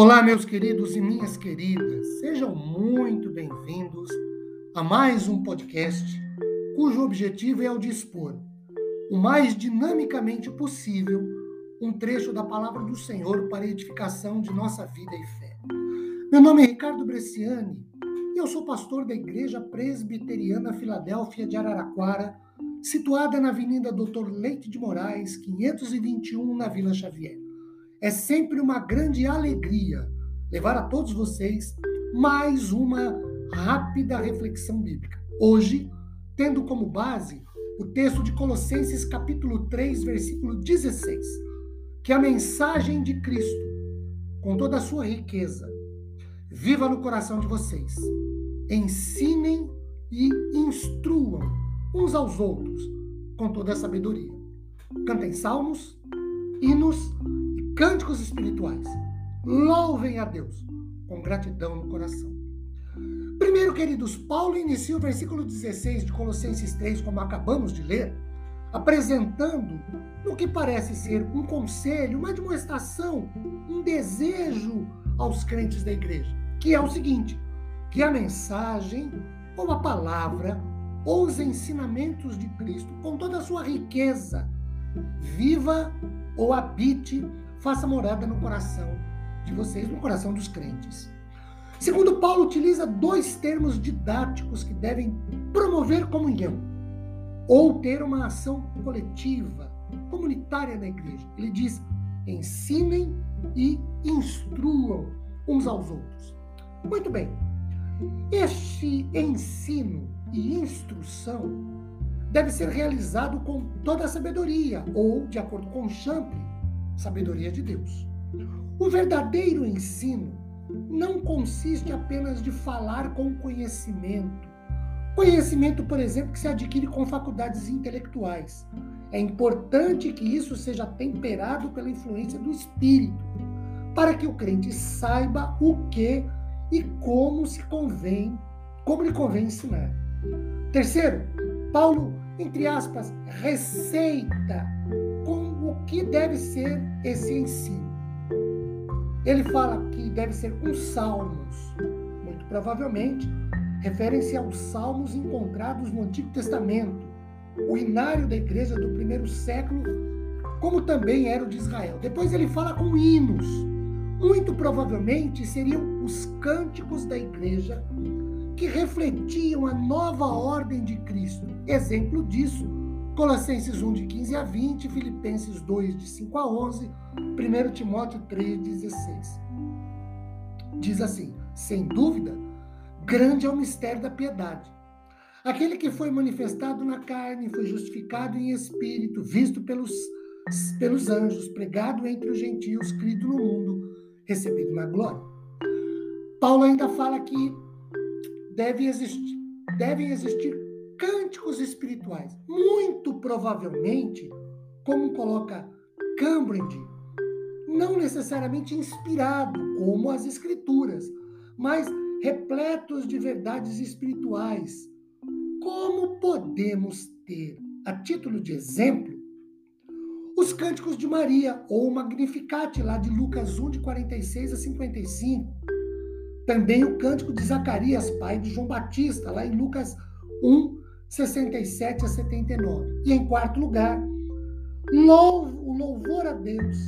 Olá, meus queridos e minhas queridas, sejam muito bem-vindos a mais um podcast cujo objetivo é o de expor, o mais dinamicamente possível, um trecho da palavra do Senhor para edificação de nossa vida e fé. Meu nome é Ricardo Bresciani e eu sou pastor da Igreja Presbiteriana Filadélfia de Araraquara, situada na Avenida Doutor Leite de Moraes, 521, na Vila Xavier. É sempre uma grande alegria levar a todos vocês mais uma rápida reflexão bíblica. Hoje, tendo como base o texto de Colossenses capítulo 3, versículo 16, que a mensagem de Cristo, com toda a sua riqueza, viva no coração de vocês. Ensinem e instruam uns aos outros com toda a sabedoria. Cantem salmos, hinos cânticos espirituais. Louvem a Deus com gratidão no coração. Primeiro, queridos, Paulo inicia o versículo 16 de Colossenses 3, como acabamos de ler, apresentando o que parece ser um conselho, uma demonstração, um desejo aos crentes da igreja que é o seguinte: que a mensagem, ou a palavra, ou os ensinamentos de Cristo, com toda a sua riqueza, viva ou habite, faça morada no coração de vocês, no coração dos crentes. Segundo Paulo, utiliza dois termos didáticos que devem promover comunhão ou ter uma ação coletiva, comunitária na igreja. Ele diz: ensinem e instruam uns aos outros. Muito bem. Este ensino e instrução deve ser realizado com toda a sabedoria, ou, de acordo com Champlin, sabedoria de Deus. O verdadeiro ensino não consiste apenas de falar com conhecimento. Conhecimento, por exemplo, que se adquire com faculdades intelectuais. É importante que isso seja temperado pela influência do Espírito, para que o crente saiba o que e como se convém, como lhe convém ensinar. Terceiro, Paulo, entre aspas, receita o que deve ser esse ensino. Ele fala que deve ser os salmos, muito provavelmente referem-se aos salmos encontrados no Antigo Testamento, o inário da igreja do primeiro século, como também era o de Israel. Depois ele fala com hinos, muito provavelmente seriam os cânticos da igreja que refletiam a nova ordem de Cristo. Exemplo disso, Colossenses 1, de 15 a 20, Filipenses 2, de 5 a 11, 1 Timóteo 3, 16. Diz assim: sem dúvida, grande é o mistério da piedade. Aquele que foi manifestado na carne, foi justificado em espírito, visto pelos, pelos anjos, pregado entre os gentios, crido no mundo recebido na glória. Paulo ainda fala que deve existir, devem existir cânticos espirituais. Muito provavelmente, como coloca Cambridge, não necessariamente inspirado como as escrituras, mas repletos de verdades espirituais. Como podemos ter, a título de exemplo, os cânticos de Maria, ou o Magnificat, lá de Lucas 1, de 46 a 55. Também o cântico de Zacarias, pai de João Batista, lá em Lucas 1, 67 a 79. E em quarto lugar, o louvor a Deus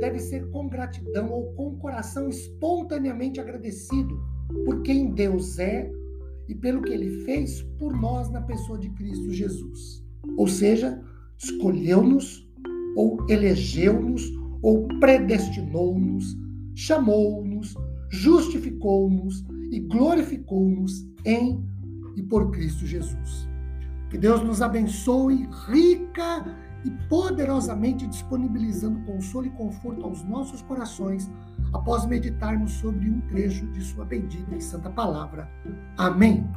deve ser com gratidão ou com coração espontaneamente agradecido por quem Deus é e pelo que ele fez por nós na pessoa de Cristo Jesus. Ou seja, escolheu-nos ou elegeu-nos, ou predestinou-nos, chamou-nos, justificou-nos e glorificou-nos em e por Cristo Jesus. Que Deus nos abençoe rica e poderosamente disponibilizando consolo e conforto aos nossos corações após meditarmos sobre um trecho de Sua bendita e santa palavra. Amém.